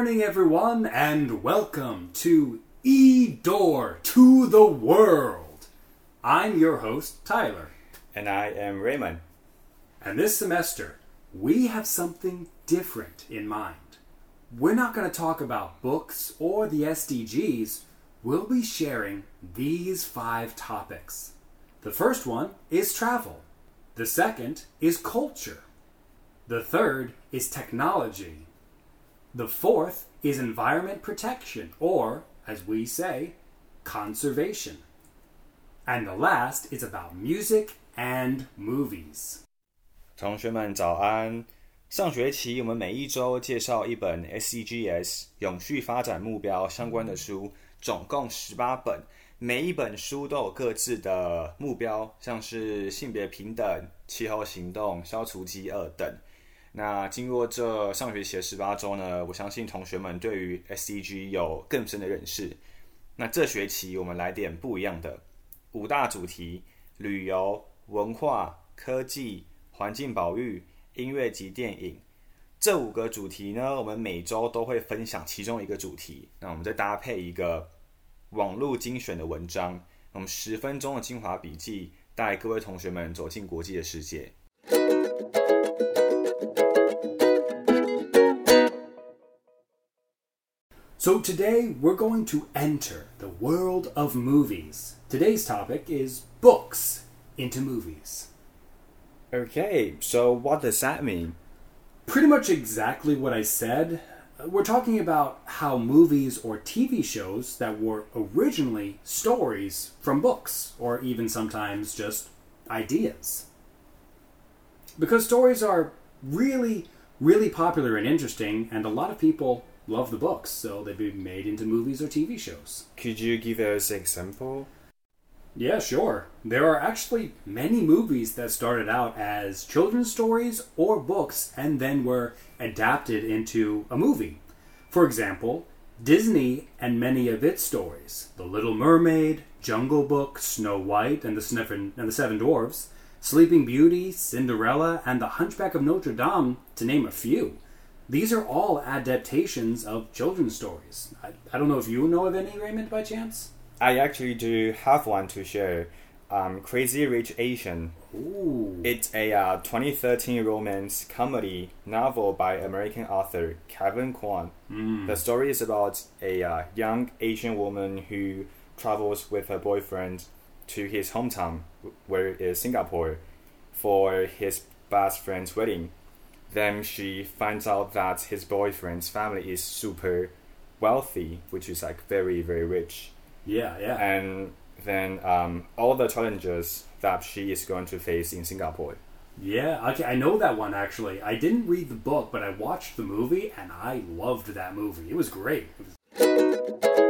morning, everyone, and welcome to E Door to the World. I'm your host, Tyler, And I am Raymond. and this semester we have something different in mind. We're not going to talk about books or the SDGs, we'll be sharing these five topics. The first one is travel, the second is culture, the third is technology. The fourth is environment protection, or, as we say, conservation. And the last is about music and movies. 同学们早安！上学期我们每一周介绍一本 SDGs 永续发展目标相关的书，总共十八本，每一本书都有各自的目标，像是性别平等、气候行动、消除饥饿等。那经过这上学期的十八周呢，我相信同学们对于 SDG 有更深的认识。那这学期我们来点不一样的五大主题：旅游、文化、科技、环境保育、音乐及电影。这五个主题呢，我们每周都会分享其中一个主题。那我们再搭配一个网络精选的文章，我们十分钟的精华笔记，带各位同学们走进国际的世界。So today we're going to enter the world of movies. Today's topic is books into movies. Okay, so what does that mean? Pretty much exactly what I said. We're talking about how movies or TV shows that were originally stories from books, or even sometimes just ideas. Because stories are really, really popular and interesting, and a lot of people love the books, so they've been made into movies or TV shows. Could you give us an example? Yeah, sure. There are actually many movies that started out as children's stories or books and then were adapted into a movie. For example, Disney and many of its stories The Little Mermaid, Jungle Book, Snow White and the, Seven, and the Seven Dwarfs, Sleeping Beauty, Cinderella, and The Hunchback of Notre Dame, to name a few. These are all adaptations of children's stories. I, I don't know if you know of any, Raymond, by chance? I actually do have one to share. Um, Crazy Rich Asian. Ooh. It's a uh, 2013 romance comedy novel by American author Kevin Kwan. The story is about a uh, young Asian woman who travels with her boyfriend to his hometown, where is Singapore, for his best friend's wedding. Then she finds out that his boyfriend's family is super wealthy, which is like very very rich Yeah, yeah. and then um, all the challenges that she is going to face in Singapore. Yeah, okay, I know that one actually. I didn't read the book, but I watched the movie and I loved that movie. It was great. It was-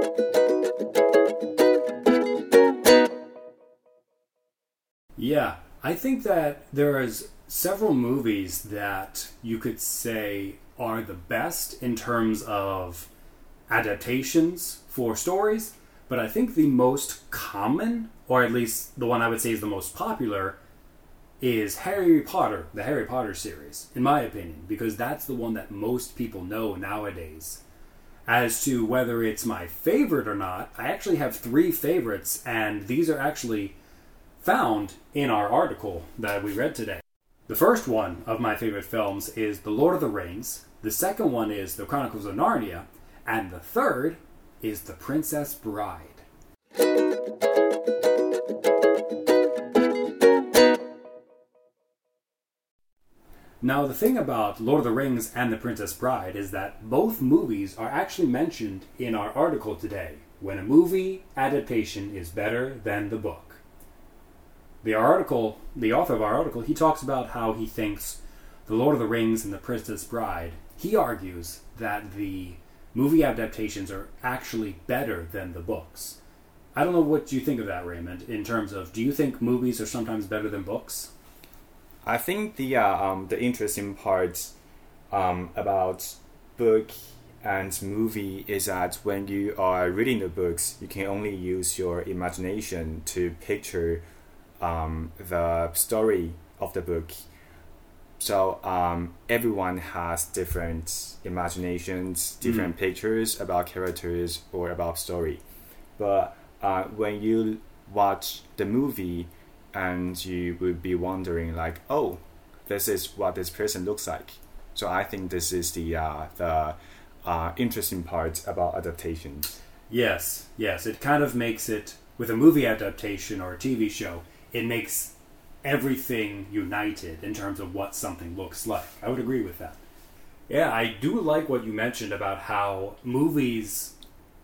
Yeah, I think that there is several movies that you could say are the best in terms of adaptations for stories, but I think the most common, or at least the one I would say is the most popular, is Harry Potter, the Harry Potter series, in my opinion, because that's the one that most people know nowadays. As to whether it's my favorite or not, I actually have three favorites, and these are actually found in our article that we read today. The first one of my favorite films is The Lord of the Rings, the second one is The Chronicles of Narnia, and the third is The Princess Bride. Now, the thing about Lord of the Rings and The Princess Bride is that both movies are actually mentioned in our article today when a movie adaptation is better than the book. The article, the author of our article, he talks about how he thinks The Lord of the Rings and The Princess Bride, he argues that the movie adaptations are actually better than the books. I don't know what you think of that, Raymond, in terms of do you think movies are sometimes better than books? I think the uh, um, the interesting part um, about book and movie is that when you are reading the books, you can only use your imagination to picture um, the story of the book. So um, everyone has different imaginations, different pictures about characters or about story. But uh, when you watch the movie, and you would be wondering like, oh, this is what this person looks like. So I think this is the uh, the uh, interesting part about adaptations. Yes, yes. It kind of makes it, with a movie adaptation or a TV show, it makes everything united in terms of what something looks like. I would agree with that. Yeah, I do like what you mentioned about how movies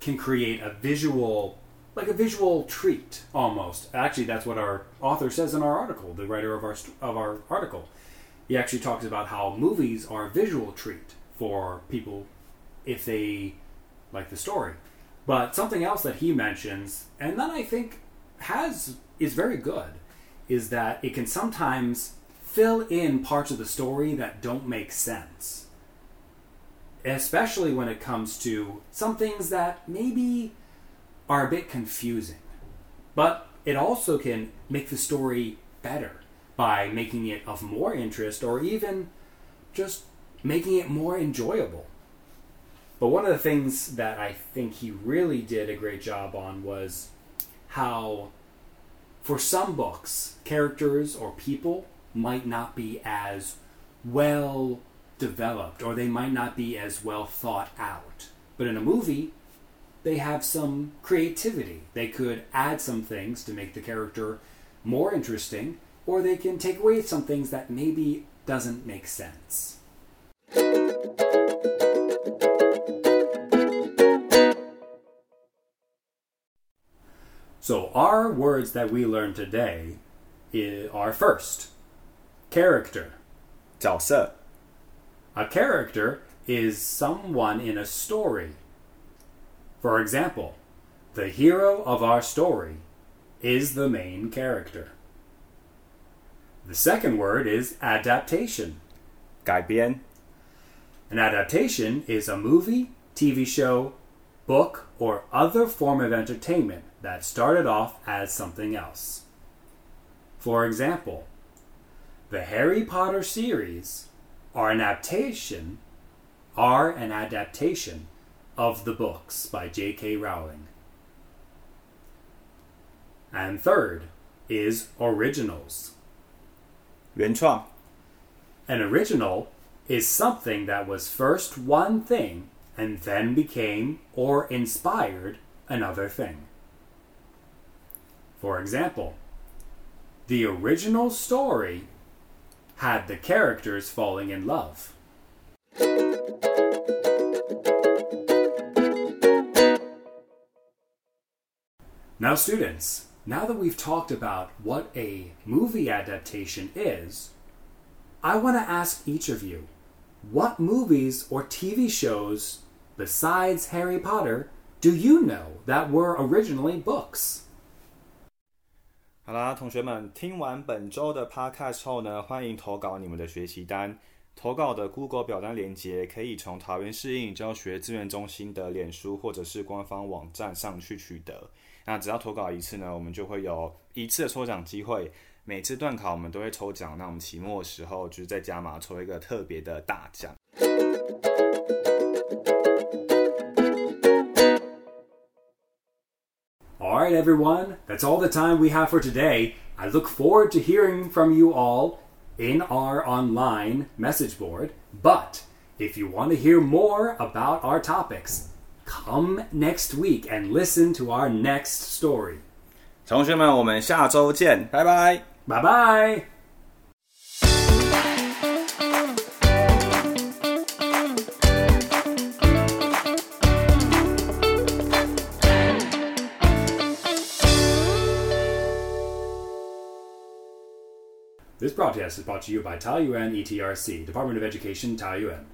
can create a visual, like a visual treat almost. Actually, that's what our author says in our article, the writer of our, of our article. He actually talks about how movies are a visual treat for people if they like the story. But something else that he mentions, and then I think has is very good, is that it can sometimes fill in parts of the story that don't make sense. Especially when it comes to some things that maybe are a bit confusing. But it also can make the story better by making it of more interest or even just making it more enjoyable. But one of the things that I think he really did a great job on was how, for some books, characters or people might not be as well developed or they might not be as well thought out. But in a movie, they have some creativity. They could add some things to make the character more interesting, or they can take away some things that maybe doesn't make sense. So, our words that we learned today are first character. 角色 A character is someone in a story. For example, the hero of our story is the main character. The second word is adaptation. 改编 An adaptation is a movie, TV show, book, or other form of entertainment that started off as something else. For example, the Harry Potter series are an adaptation are an adaptation of the books by J.K. Rowling. And third is originals. 原创 An original is something that was first one thing and then became or inspired another thing. For example, the original story had the characters falling in love. Now, students, now that we've talked about what a movie adaptation is, I want to ask each of you what movies or TV shows besides Harry Potter do you know that were originally books? 好啦，同学们，听完本周的 podcast 后呢，欢迎投稿你们的学习单。投稿的 Google 表单链接可以从桃园市应教学资源中心的脸书或者是官方网站上去取得。那只要投稿一次呢，我们就会有一次的抽奖机会。每次段考我们都会抽奖，那我们期末的时候就是在加码抽一个特别的大奖。right, everyone, that's all the time we have for today. I look forward to hearing from you all in our online message board. But if you want to hear more about our topics, come next week and listen to our next story. 同学们，我们下周见，拜拜。 Bye bye. This broadcast is brought to you by Taoyuan ETRC, Department of Education, Taoyuan.